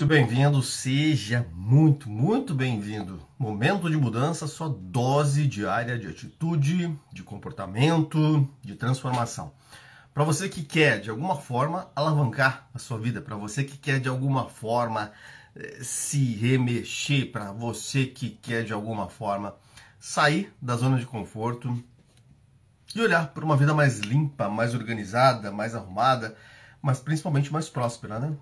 muito bem-vindo, seja muito, muito bem-vindo. Momento de mudança, sua dose diária de atitude, de comportamento, de transformação. Para você que quer, de alguma forma, alavancar a sua vida, para você que quer, de alguma forma, eh, se remexer, para você que quer, de alguma forma, sair da zona de conforto e olhar para uma vida mais limpa, mais organizada, mais arrumada, mas principalmente mais próspera, né?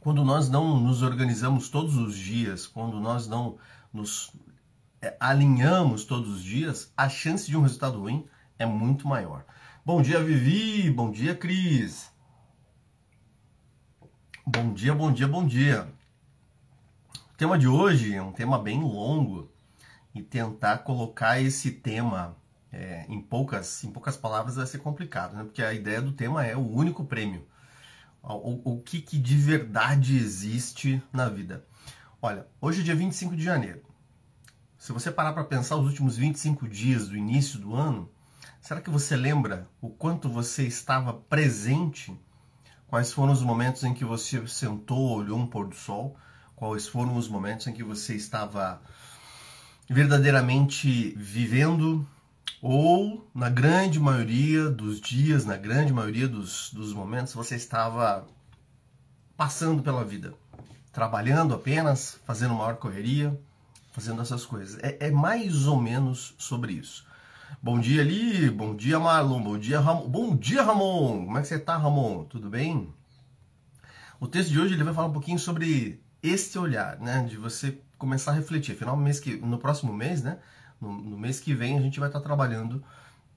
Quando nós não nos organizamos todos os dias, quando nós não nos é, alinhamos todos os dias, a chance de um resultado ruim é muito maior. Bom dia, Vivi. Bom dia, Cris. Bom dia, bom dia, bom dia. O tema de hoje é um tema bem longo e tentar colocar esse tema é, em poucas em poucas palavras vai ser complicado, né? Porque a ideia do tema é o único prêmio o, o que, que de verdade existe na vida. Olha, hoje é dia 25 de janeiro. Se você parar para pensar os últimos 25 dias do início do ano, será que você lembra o quanto você estava presente? Quais foram os momentos em que você sentou, olhou um pôr do sol? Quais foram os momentos em que você estava verdadeiramente vivendo ou na grande maioria dos dias, na grande maioria dos, dos momentos, você estava passando pela vida, trabalhando apenas, fazendo maior correria, fazendo essas coisas. É, é, mais ou menos sobre isso. Bom dia ali, bom dia Marlon, bom dia Ramon, bom dia Ramon, como é que você tá Ramon? Tudo bem? O texto de hoje ele vai falar um pouquinho sobre este olhar, né, de você começar a refletir. Afinal, mês que, no próximo mês, né, no, no mês que vem a gente vai estar trabalhando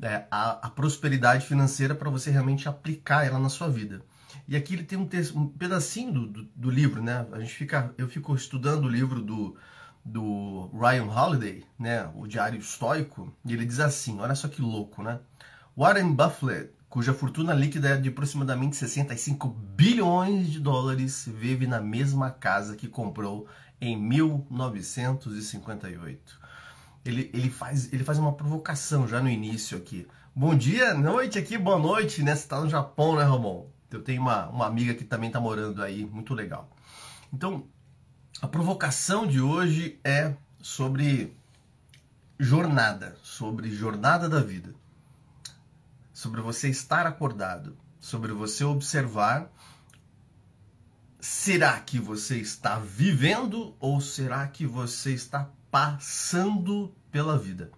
é, a, a, prosperidade financeira para você realmente aplicar ela na sua vida. E aqui ele tem um, texto, um pedacinho do, do, do, livro, né? A gente fica, eu fico estudando o livro do, do Ryan Holiday, né? O Diário Estoico, e ele diz assim, olha só que louco, né? Warren Buffett, cuja fortuna líquida é de aproximadamente 65 bilhões de dólares, vive na mesma casa que comprou em 1958 ele, ele, faz, ele faz uma provocação já no início aqui. Bom dia, noite aqui, boa noite, né? Você tá no Japão, né, Ramon? Eu tenho uma, uma amiga que também tá morando aí, muito legal. Então, a provocação de hoje é sobre jornada, sobre jornada da vida. Sobre você estar acordado, sobre você observar será que você está vivendo ou será que você está passando pela vida.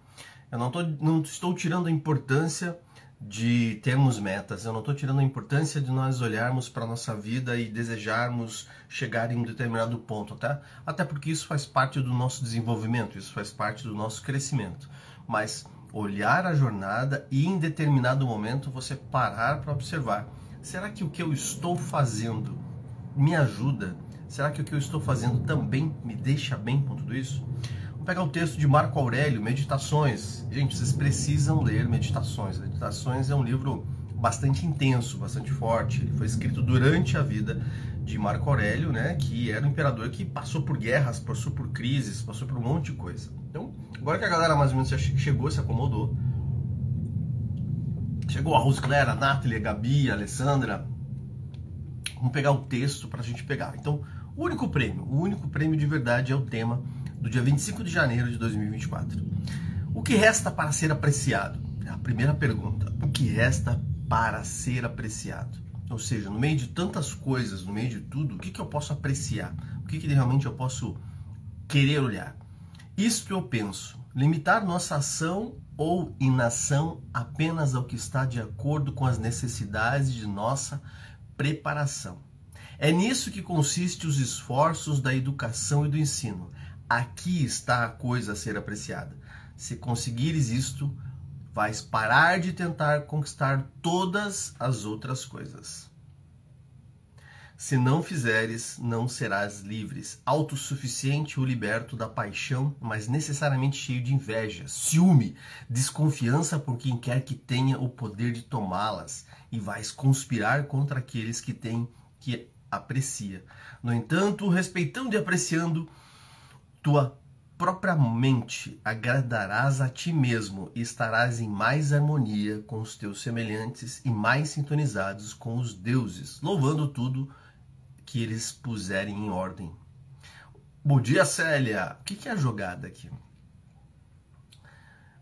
Eu não, tô, não estou tirando a importância de termos metas, eu não estou tirando a importância de nós olharmos para a nossa vida e desejarmos chegar em um determinado ponto, tá? Até porque isso faz parte do nosso desenvolvimento, isso faz parte do nosso crescimento. Mas olhar a jornada e em determinado momento você parar para observar: será que o que eu estou fazendo me ajuda? Será que o que eu estou fazendo também me deixa bem com tudo isso? Vamos pegar o texto de Marco Aurélio, Meditações. Gente, vocês precisam ler Meditações. Meditações é um livro bastante intenso, bastante forte. Ele foi escrito durante a vida de Marco Aurélio, né, que era um imperador que passou por guerras, passou por crises, passou por um monte de coisa. Então, agora que a galera mais ou menos chegou, se acomodou, chegou a Rosclera, a Nathalie, a Gabi, a Alessandra, vamos pegar o texto para a gente pegar. Então, o único prêmio, o único prêmio de verdade é o tema do dia 25 de janeiro de 2024. O que resta para ser apreciado? É a primeira pergunta. O que resta para ser apreciado? Ou seja, no meio de tantas coisas, no meio de tudo, o que, que eu posso apreciar? O que, que realmente eu posso querer olhar? Que eu penso. Limitar nossa ação ou inação apenas ao que está de acordo com as necessidades de nossa preparação. É nisso que consiste os esforços da educação e do ensino. Aqui está a coisa a ser apreciada. Se conseguires isto, vais parar de tentar conquistar todas as outras coisas. Se não fizeres, não serás livres, autossuficiente ou liberto da paixão, mas necessariamente cheio de inveja, ciúme, desconfiança por quem quer que tenha o poder de tomá-las, e vais conspirar contra aqueles que têm que aprecia. No entanto, respeitando e apreciando, tua própria mente agradarás a ti mesmo e estarás em mais harmonia com os teus semelhantes e mais sintonizados com os deuses, louvando tudo que eles puserem em ordem. Bom dia, Célia. O que é a jogada aqui?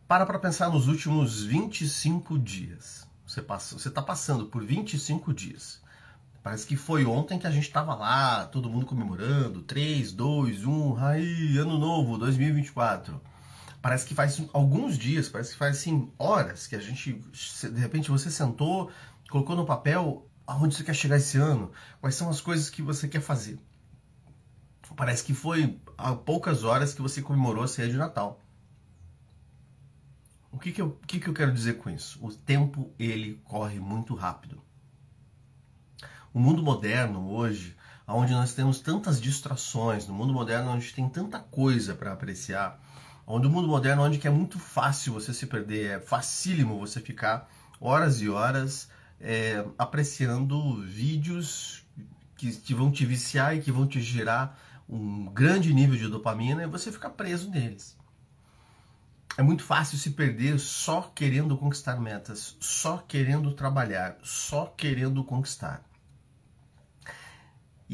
Para para pensar nos últimos 25 dias. Você está passando por 25 dias. Parece que foi ontem que a gente estava lá, todo mundo comemorando. 3, 2, 1, aí, ano novo, 2024. Parece que faz alguns dias, parece que faz assim, horas que a gente, de repente você sentou, colocou no papel aonde você quer chegar esse ano, quais são as coisas que você quer fazer. Parece que foi há poucas horas que você comemorou a ceia de Natal. O que, que, eu, que, que eu quero dizer com isso? O tempo ele corre muito rápido. O mundo moderno hoje, onde nós temos tantas distrações, no mundo moderno onde tem tanta coisa para apreciar, onde o mundo moderno onde é muito fácil você se perder, é facílimo você ficar horas e horas é, apreciando vídeos que, vão te viciar e que vão te gerar um grande nível de dopamina e você ficar preso neles é muito fácil se perder só querendo conquistar metas, só querendo trabalhar, só querendo conquistar.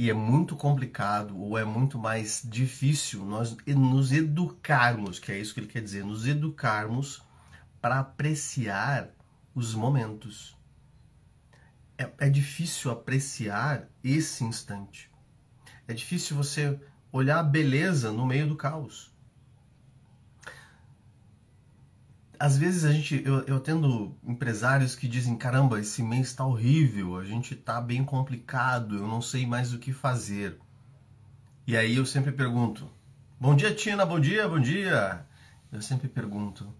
E é muito complicado, ou é muito mais difícil nós nos educarmos, que é isso que ele quer dizer, nos educarmos para apreciar os momentos. É, é difícil apreciar esse instante. É difícil você olhar a beleza no meio do caos. Às vezes a gente, eu, eu tendo empresários que dizem, caramba, esse mês está horrível, a gente está bem complicado, eu não sei mais o que fazer. E aí eu sempre pergunto, bom dia Tina, bom dia, bom dia. Eu sempre pergunto,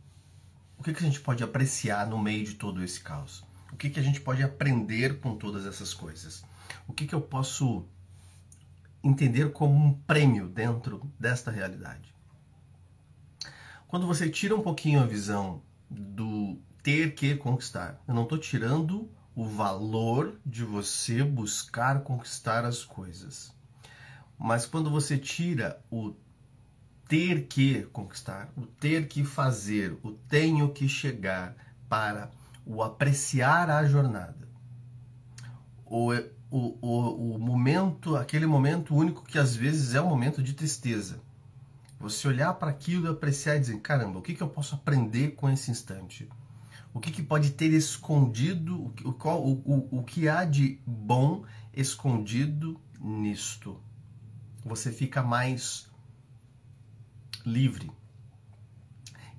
o que, que a gente pode apreciar no meio de todo esse caos? O que, que a gente pode aprender com todas essas coisas? O que, que eu posso entender como um prêmio dentro desta realidade? Quando você tira um pouquinho a visão do ter que conquistar, eu não estou tirando o valor de você buscar conquistar as coisas. Mas quando você tira o ter que conquistar, o ter que fazer, o tenho que chegar para o apreciar a jornada, o, o, o, o momento, aquele momento único que às vezes é um momento de tristeza você olhar para aquilo e apreciar e dizer: caramba, o que, que eu posso aprender com esse instante? O que, que pode ter escondido, o, o, o, o que há de bom escondido nisto? Você fica mais livre.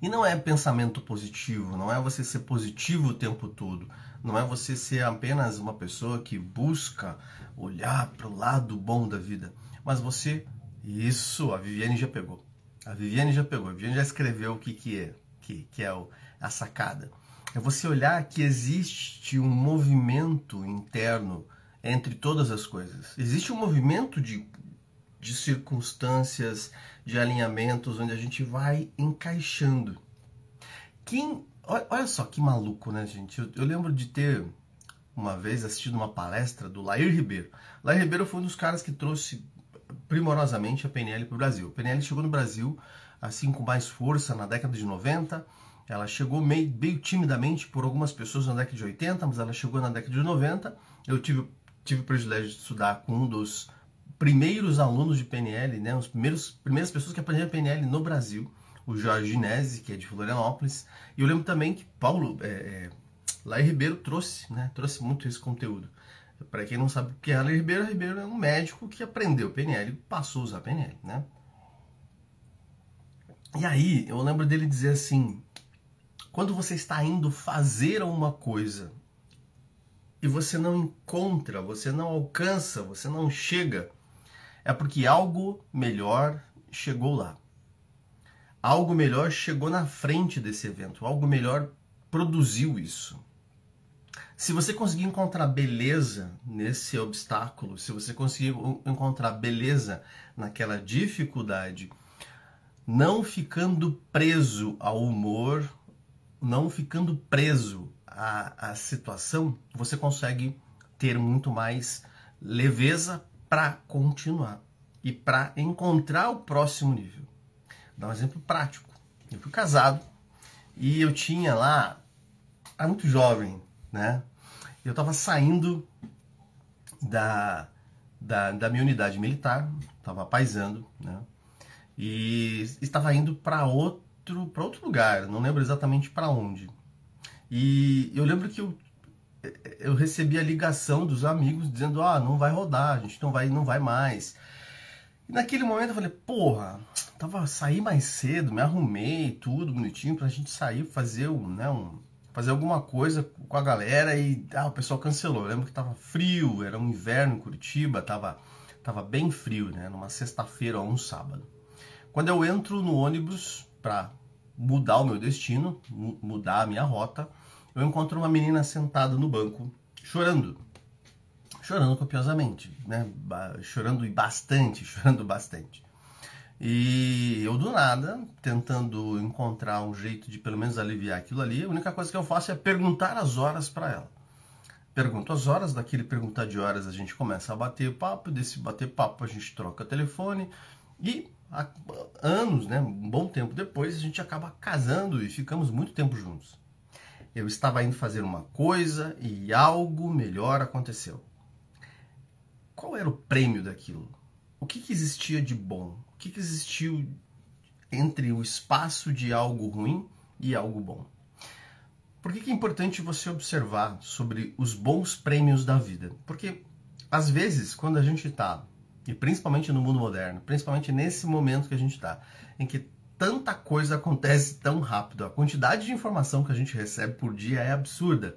E não é pensamento positivo, não é você ser positivo o tempo todo, não é você ser apenas uma pessoa que busca olhar para o lado bom da vida, mas você. Isso, a Viviane já pegou. A Viviane já pegou, a Viviane já escreveu o que, que é, que, que é o, a sacada. É você olhar que existe um movimento interno entre todas as coisas. Existe um movimento de, de circunstâncias, de alinhamentos, onde a gente vai encaixando. Quem, olha só que maluco, né, gente? Eu, eu lembro de ter uma vez assistido uma palestra do Lair Ribeiro. Lair Ribeiro foi um dos caras que trouxe primorosamente a PNL para o Brasil. A PNL chegou no Brasil assim com mais força na década de 90. Ela chegou meio, meio timidamente por algumas pessoas na década de 80, mas ela chegou na década de 90. Eu tive, tive o privilégio de estudar com um dos primeiros alunos de PNL, né, os primeiros primeiras pessoas que aprenderam PNL no Brasil, o Jorge Ginese, que é de Florianópolis. E eu lembro também que Paulo é, é, Lai Ribeiro trouxe, né, trouxe muito esse conteúdo. Para quem não sabe o que é Alain Ribeiro, Ribeiro é um médico que aprendeu PNL e passou a usar PNL, né? E aí, eu lembro dele dizer assim: quando você está indo fazer uma coisa e você não encontra, você não alcança, você não chega, é porque algo melhor chegou lá. Algo melhor chegou na frente desse evento, algo melhor produziu isso. Se você conseguir encontrar beleza nesse obstáculo, se você conseguir encontrar beleza naquela dificuldade, não ficando preso ao humor, não ficando preso à, à situação, você consegue ter muito mais leveza para continuar e para encontrar o próximo nível. Vou dar um exemplo prático. Eu fui casado e eu tinha lá, era muito jovem, né? Eu estava saindo da, da, da minha unidade militar, estava paisando, né? E estava indo para outro, outro lugar, não lembro exatamente para onde. E eu lembro que eu, eu recebi a ligação dos amigos dizendo: ah, não vai rodar, a gente não vai, não vai mais. E naquele momento eu falei: porra, tava saí mais cedo, me arrumei, tudo bonitinho para a gente sair, fazer um, né, um, fazer alguma coisa com a galera e ah, o pessoal cancelou. Eu lembro que tava frio, era um inverno em Curitiba, tava, tava bem frio, né? Numa sexta-feira ou um sábado. Quando eu entro no ônibus para mudar o meu destino, mudar a minha rota, eu encontro uma menina sentada no banco, chorando. Chorando copiosamente, né? Chorando bastante, chorando bastante. E eu do nada, tentando encontrar um jeito de pelo menos aliviar aquilo ali, a única coisa que eu faço é perguntar as horas para ela. Pergunto as horas, daquele perguntar de horas a gente começa a bater papo, desse bater papo a gente troca telefone e há anos, né, um bom tempo depois, a gente acaba casando e ficamos muito tempo juntos. Eu estava indo fazer uma coisa e algo melhor aconteceu. Qual era o prêmio daquilo? O que, que existia de bom? Que, que existiu entre o espaço de algo ruim e algo bom? Por que, que é importante você observar sobre os bons prêmios da vida? Porque, às vezes, quando a gente está, e principalmente no mundo moderno, principalmente nesse momento que a gente está, em que tanta coisa acontece tão rápido, a quantidade de informação que a gente recebe por dia é absurda.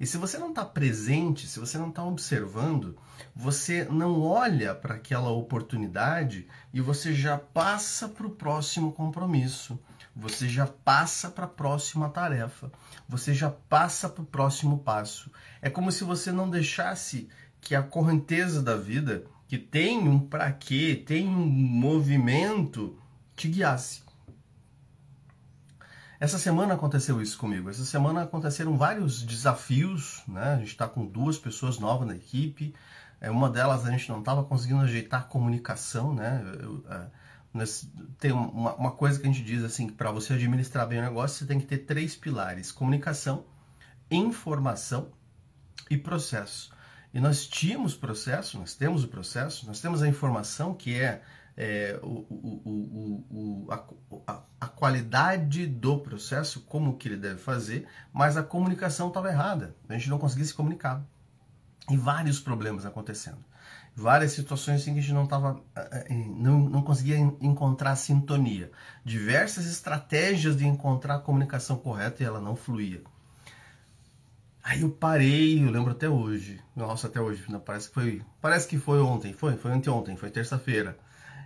E se você não está presente, se você não está observando, você não olha para aquela oportunidade e você já passa para o próximo compromisso, você já passa para a próxima tarefa, você já passa para o próximo passo. É como se você não deixasse que a correnteza da vida, que tem um para quê, tem um movimento, te guiasse. Essa semana aconteceu isso comigo. Essa semana aconteceram vários desafios, né? A gente está com duas pessoas novas na equipe. É, uma delas a gente não estava conseguindo ajeitar a comunicação, né? Eu, é, tem uma, uma, coisa que a gente diz assim, para você administrar bem o negócio, você tem que ter três pilares: comunicação, informação e processo. E nós tínhamos processo, nós temos o processo, nós temos a informação que é é, o, o, o, a, a, qualidade do processo, como que ele deve fazer, mas a comunicação estava errada. A gente não conseguia se comunicar. E vários problemas acontecendo. Várias situações assim que a gente não, tava, é, é, não, não conseguia encontrar sintonia. Diversas estratégias de encontrar a comunicação correta e ela não fluía. Aí eu parei, eu lembro até hoje. Nossa, até hoje. Parece que foi. Parece que foi ontem. Foi, foi anteontem, foi terça-feira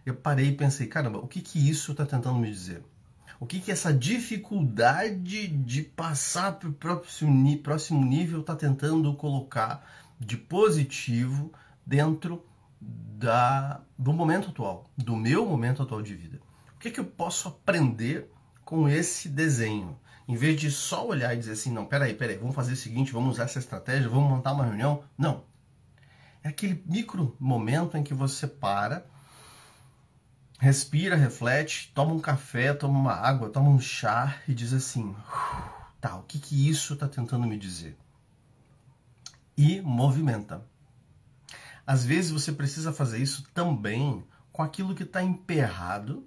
eu parei e pensei, caramba, o que que isso está tentando me dizer? O que que essa dificuldade de passar para o próximo, nível está tentando colocar de positivo dentro da, do momento atual, do meu momento atual de vida? O que que eu posso aprender com esse desenho? Em vez de só olhar e dizer assim, não, peraí, peraí, vamos fazer o seguinte, vamos usar essa estratégia, vamos montar uma reunião. Não. É aquele micro momento em que você para respira, reflete, toma um café, toma uma água, toma um chá e diz assim: tá, o que, que isso está tentando me dizer? E movimenta. Às vezes você precisa fazer isso também com aquilo que está emperrado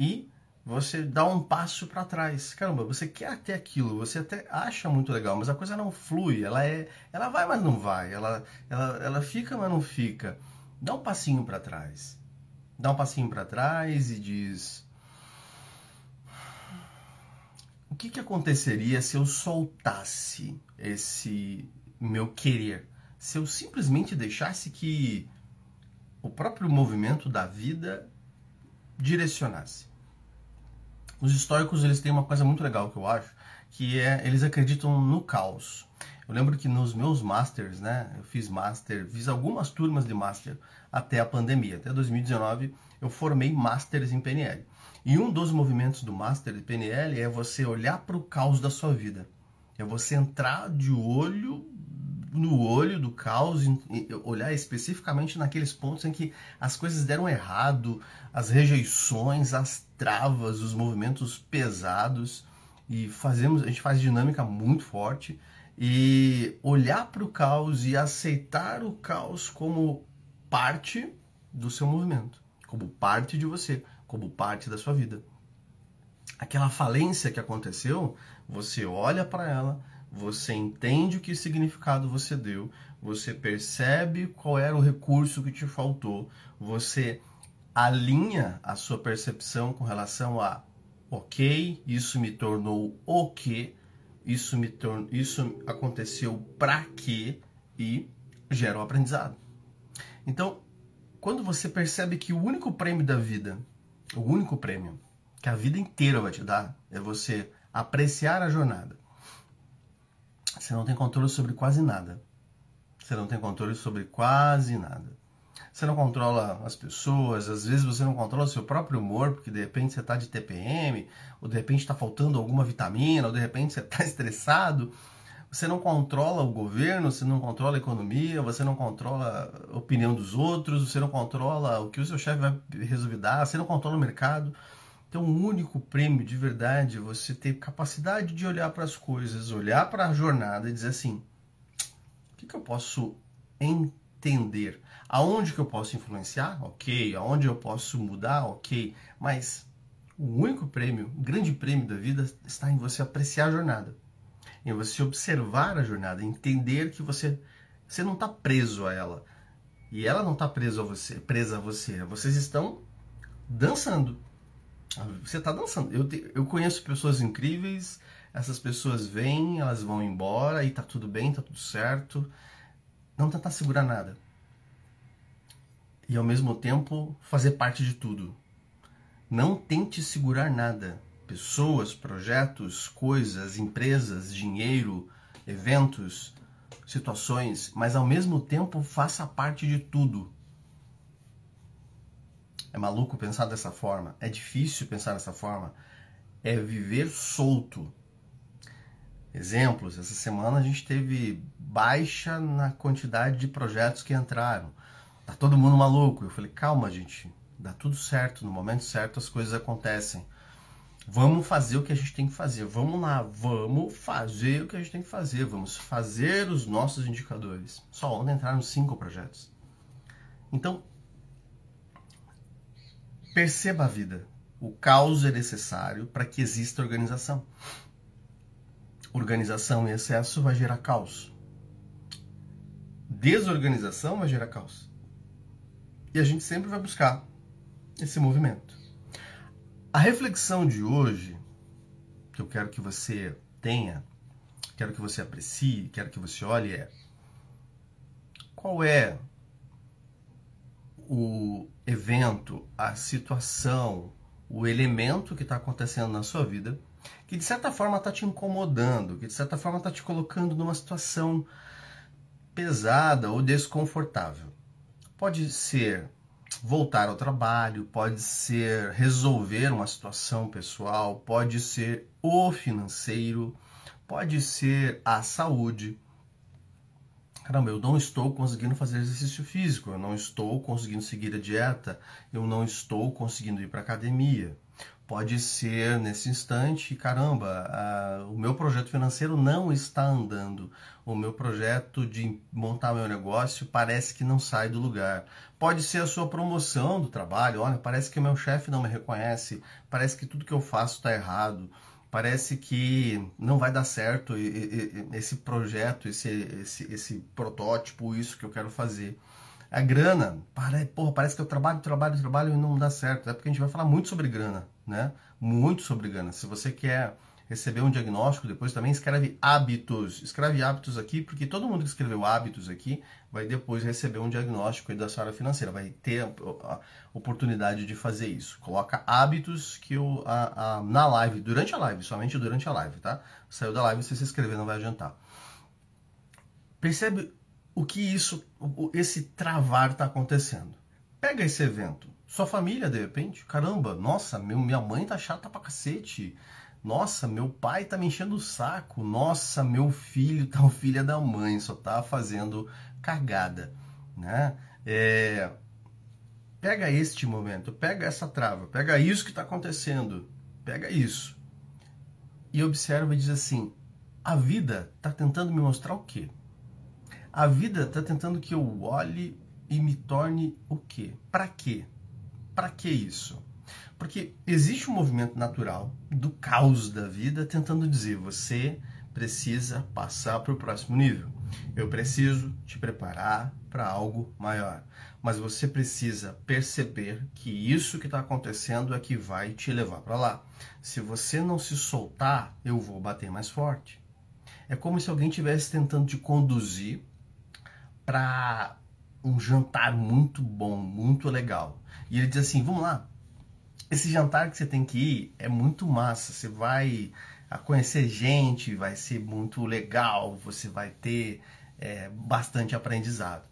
e você dá um passo para trás. Caramba, você quer ter aquilo, você até acha muito legal, mas a coisa não flui, ela é, ela vai, mas não vai, ela, ela, ela fica, mas não fica. Dá um passinho para trás dá um passinho para trás e diz: O que, que aconteceria se eu soltasse esse meu querer? Se eu simplesmente deixasse que o próprio movimento da vida direcionasse? Os históricos eles têm uma coisa muito legal que eu acho, que é eles acreditam no caos. Eu lembro que nos meus masters, né, eu fiz master, fiz algumas turmas de master até a pandemia. Até 2019 eu formei Masters em PNL. E um dos movimentos do Master de PNL é você olhar para o caos da sua vida. É você entrar de olho no olho do caos, olhar especificamente naqueles pontos em que as coisas deram errado, as rejeições, as travas, os movimentos pesados e fazemos, a gente faz dinâmica muito forte e olhar para o caos e aceitar o caos como parte do seu movimento, como parte de você, como parte da sua vida. Aquela falência que aconteceu, você olha para ela, você entende o que significado você deu, você percebe qual era o recurso que te faltou, você alinha a sua percepção com relação a ok, isso me tornou o que, isso me tornou, isso aconteceu para quê e gera o um aprendizado. Então, quando você percebe que o único prêmio da vida, o único prêmio que a vida inteira vai te dar é você apreciar a jornada. Você não tem controle sobre quase nada. Você não tem controle sobre quase nada. Você não controla as pessoas, às vezes você não controla o seu próprio humor, porque de repente você está de TPM, ou de repente está faltando alguma vitamina, ou de repente você está estressado. Você não controla o governo, você não controla a economia, você não controla a opinião dos outros, você não controla o que o seu chefe vai resolver dar, você não controla o mercado. Então, o único prêmio de verdade é você ter capacidade de olhar para as coisas, olhar para a jornada e dizer assim: o que, que eu posso entender? Aonde que eu posso influenciar? Ok. Aonde eu posso mudar? Ok. Mas o único prêmio, o grande prêmio da vida está em você apreciar a jornada, em você observar a jornada, entender que você, você não está preso a ela e ela não está presa a você, presa a você. Vocês estão dançando. Você está dançando. Eu, te, eu conheço pessoas incríveis. Essas pessoas vêm, elas vão embora e tá tudo bem, tá tudo certo. Não tentar segurar nada e ao mesmo tempo fazer parte de tudo. Não tente segurar nada. Pessoas, projetos, coisas, empresas, dinheiro, eventos, situações, mas ao mesmo tempo faça parte de tudo. É maluco pensar dessa forma, é difícil pensar dessa forma. É viver solto. Exemplos, essa semana a gente teve baixa na quantidade de projetos que entraram tá todo mundo maluco. Eu falei, calma, gente, dá tudo certo, no momento certo as coisas acontecem. Vamos fazer o que a gente tem que fazer. Vamos lá, vamos fazer o que a gente tem que fazer. Vamos fazer os nossos indicadores. Só ontem entraram cinco projetos. Então, perceba a vida. O caos é necessário para que exista organização. Organização em excesso vai gerar caos. Desorganização vai gerar caos. E a gente sempre vai buscar esse movimento. A reflexão de hoje, que eu quero que você tenha, quero que você aprecie, quero que você olhe, é qual é o evento, a situação, o elemento que está acontecendo na sua vida que de certa forma está te incomodando, que de certa forma está te colocando numa situação pesada ou desconfortável. Pode ser voltar ao trabalho, pode ser resolver uma situação pessoal, pode ser o financeiro, pode ser a saúde. Caramba, eu não estou conseguindo fazer exercício físico, eu não estou conseguindo seguir a dieta, eu não estou conseguindo ir para academia. Pode ser nesse instante, caramba, o meu projeto financeiro não está andando, o meu projeto de montar meu negócio parece que não sai do lugar. Pode ser a sua promoção do trabalho, olha, parece que o meu chefe não me reconhece, parece que tudo que eu faço está errado, parece que não vai dar certo esse projeto, esse, esse, esse protótipo, isso que eu quero fazer a grana, para, porra, parece que eu trabalho, trabalho, trabalho e não dá certo. É porque a gente vai falar muito sobre grana, né? Muito sobre grana. Se você quer receber um diagnóstico, depois também escreve hábitos. Escreve hábitos aqui, porque todo mundo que escreveu hábitos aqui vai depois receber um diagnóstico da sua área financeira, vai ter a, oportunidade de fazer isso. Coloca hábitos que eu, a, a, na live, durante a live, somente durante a live, tá? Saiu da live, se se inscrever não vai adiantar. Percebe o que isso, esse travar está acontecendo. Pega esse evento, sua família de repente, caramba, nossa, meu, minha mãe tá chata pra cacete. Nossa, meu pai tá me enchendo o saco. Nossa, meu filho tá o filho da mãe, só tá fazendo cagada, né? É, pega este momento, pega essa trava, pega isso que está acontecendo, pega isso e observa e diz assim: a vida está tentando me mostrar o quê? A vida está tentando que eu olhe e me torne o quê? Para quê? Para que isso? Porque existe um movimento natural do caos da vida tentando dizer você precisa passar para o próximo nível. Eu preciso te preparar para algo maior. Mas você precisa perceber que isso que está acontecendo é que vai te levar para lá. Se você não se soltar, eu vou bater mais forte. É como se alguém estivesse tentando te conduzir para um jantar muito bom, muito legal. E ele diz assim: vamos lá, esse jantar que você tem que ir é muito massa. Você vai a conhecer gente, vai ser muito legal, você vai ter é, bastante aprendizado.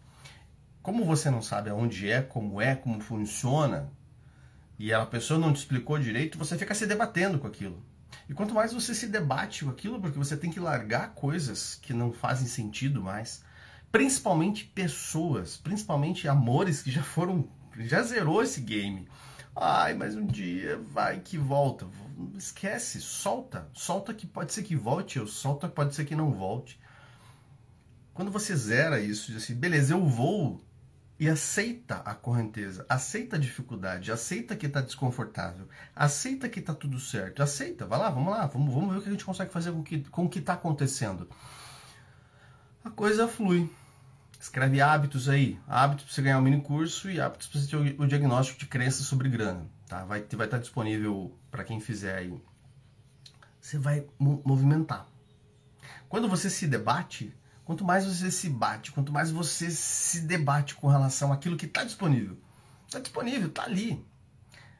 Como você não sabe aonde é, como é, como funciona, e a pessoa não te explicou direito, você fica se debatendo com aquilo. E quanto mais você se debate com aquilo, porque você tem que largar coisas que não fazem sentido mais, principalmente pessoas, principalmente amores que já foram, já zerou esse game. Ai, mas um dia vai que volta. Esquece, solta. Solta que pode ser que volte, ou solta que pode ser que não volte. Quando você zera isso, diz assim, beleza, eu vou e aceita a correnteza, aceita a dificuldade, aceita que está desconfortável, aceita que está tudo certo, aceita, vai lá, vamos lá, vamos, vamos ver o que a gente consegue fazer com o que está acontecendo. A coisa flui. Escreve hábitos aí. Hábitos para você ganhar um mini curso e hábitos para você ter o diagnóstico de crença sobre grana. Tá? Vai, vai estar disponível para quem fizer aí. Você vai movimentar. Quando você se debate, quanto mais você se bate, quanto mais você se debate com relação àquilo que está disponível. Está disponível, está ali.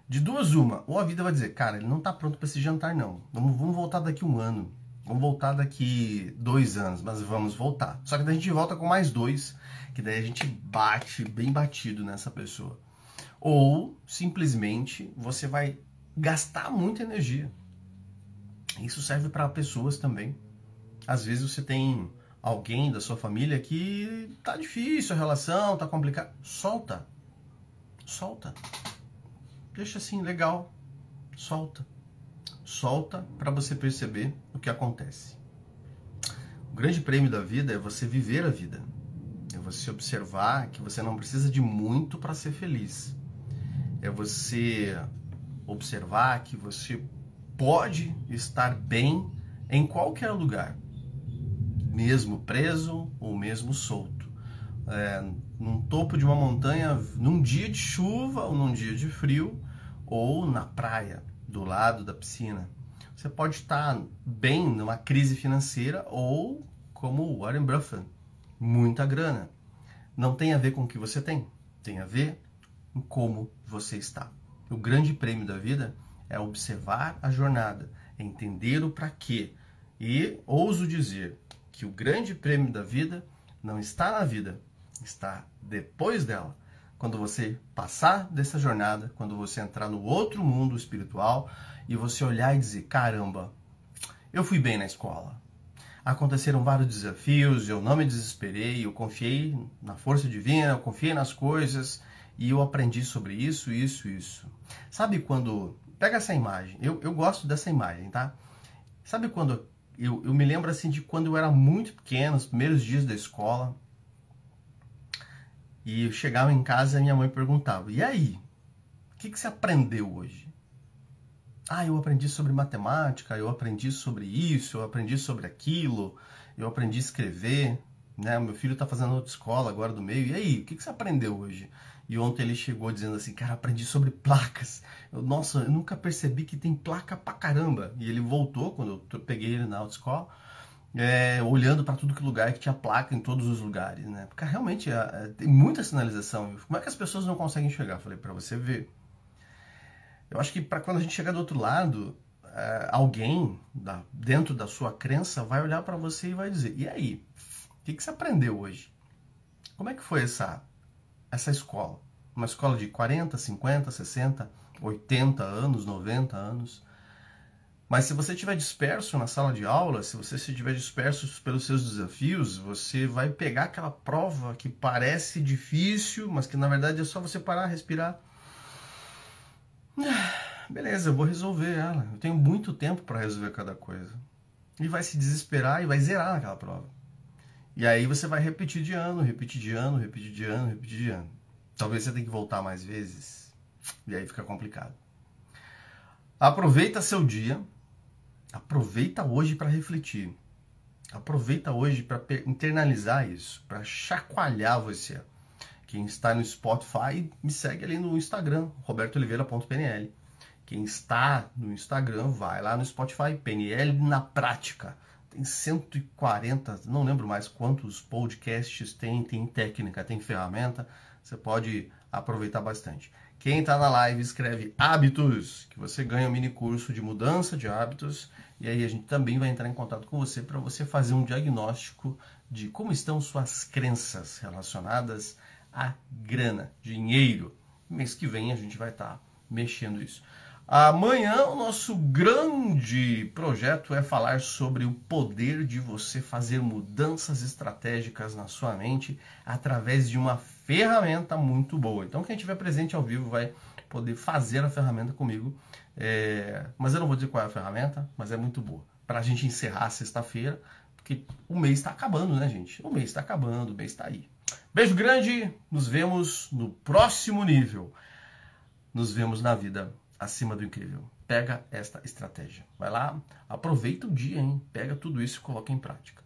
De duas, uma. Ou a vida vai dizer, cara, ele não está pronto para esse jantar, não. Vamos, vamos voltar daqui um ano. Vamos voltar daqui dois anos, mas vamos voltar. Só que daí a gente volta com mais dois, que daí a gente bate bem batido nessa pessoa. Ou simplesmente você vai gastar muita energia. Isso serve para pessoas também. Às vezes você tem alguém da sua família que tá difícil a relação, tá complicado. Solta. Solta. Deixa assim, legal. Solta solta para você perceber o que acontece. O grande prêmio da vida é você viver a vida. É você observar que você não precisa de muito para ser feliz. É você observar que você pode estar bem em qualquer lugar, mesmo preso ou mesmo solto. É, num topo de uma montanha, num dia de chuva ou num dia de frio, ou na praia do lado da piscina. Você pode estar bem numa crise financeira ou como Warren Buffett, muita grana. Não tem a ver com o que você tem, tem a ver com como você está. O grande prêmio da vida é observar a jornada, entender o para quê. E ouso dizer que o grande prêmio da vida não está na vida, está depois dela quando você passar dessa jornada, quando você entrar no outro mundo espiritual e você olhar e dizer: caramba, eu fui bem na escola. Aconteceram vários desafios, eu não me desesperei, eu confiei na força divina, eu confiei nas coisas e eu aprendi sobre isso, isso, isso. Sabe quando. Pega essa imagem, eu, eu gosto dessa imagem, tá? Sabe quando. Eu, eu me lembro assim de quando eu era muito pequeno, os primeiros dias da escola, e eu chegava em casa e minha mãe perguntava: E aí? O que, que você aprendeu hoje? Ah, eu aprendi sobre matemática, eu aprendi sobre isso, eu aprendi sobre aquilo, eu aprendi a escrever. Né? Meu filho está fazendo outra escola agora do meio. E aí, o que, que você aprendeu hoje? E ontem ele chegou dizendo assim, cara, aprendi sobre placas. Eu, Nossa, eu nunca percebi que tem placa pra caramba. E ele voltou quando eu peguei ele na autoescola é, olhando para tudo que lugar que tinha placa em todos os lugares, né? Porque realmente é, é, tem muita sinalização. Como é que as pessoas não conseguem enxergar? Falei para você ver. Eu acho que para quando a gente chegar do outro lado, é, alguém da, dentro da sua crença vai olhar para você e vai dizer: e aí, o que, que você aprendeu hoje? Como é que foi essa essa escola? Uma escola de 40, 50, 60, 80 anos, 90 anos? Mas se você estiver disperso na sala de aula, se você estiver disperso pelos seus desafios, você vai pegar aquela prova que parece difícil, mas que na verdade é só você parar, respirar. Ah, beleza, eu vou resolver ela. Eu tenho muito tempo para resolver cada coisa. E vai se desesperar e vai zerar naquela prova. E aí você vai repetir de ano, repetir de ano, repetir de ano, repetir de ano. Talvez você tenha que voltar mais vezes. E aí fica complicado. Aproveita seu dia. Aproveita hoje para refletir. Aproveita hoje para internalizar isso, para chacoalhar você. Quem está no Spotify, me segue ali no Instagram, robertooliveira.pnl. Quem está no Instagram, vai lá no Spotify, PNL na prática tem 140, não lembro mais quantos podcasts tem, tem técnica, tem ferramenta, você pode aproveitar bastante. Quem está na live escreve hábitos, que você ganha um mini curso de mudança de hábitos, e aí a gente também vai entrar em contato com você para você fazer um diagnóstico de como estão suas crenças relacionadas a grana, dinheiro. Mês que vem a gente vai estar tá mexendo isso. Amanhã o nosso grande projeto é falar sobre o poder de você fazer mudanças estratégicas na sua mente através de uma ferramenta muito boa. Então quem estiver presente ao vivo vai poder fazer a ferramenta comigo. É... Mas eu não vou dizer qual é a ferramenta, mas é muito boa. Para a gente encerrar sexta-feira, porque o mês está acabando, né, gente? O mês está acabando, o mês está aí. Beijo grande, nos vemos no próximo nível. Nos vemos na vida acima do incrível. Pega esta estratégia. Vai lá, aproveita o dia, hein? Pega tudo isso e coloca em prática.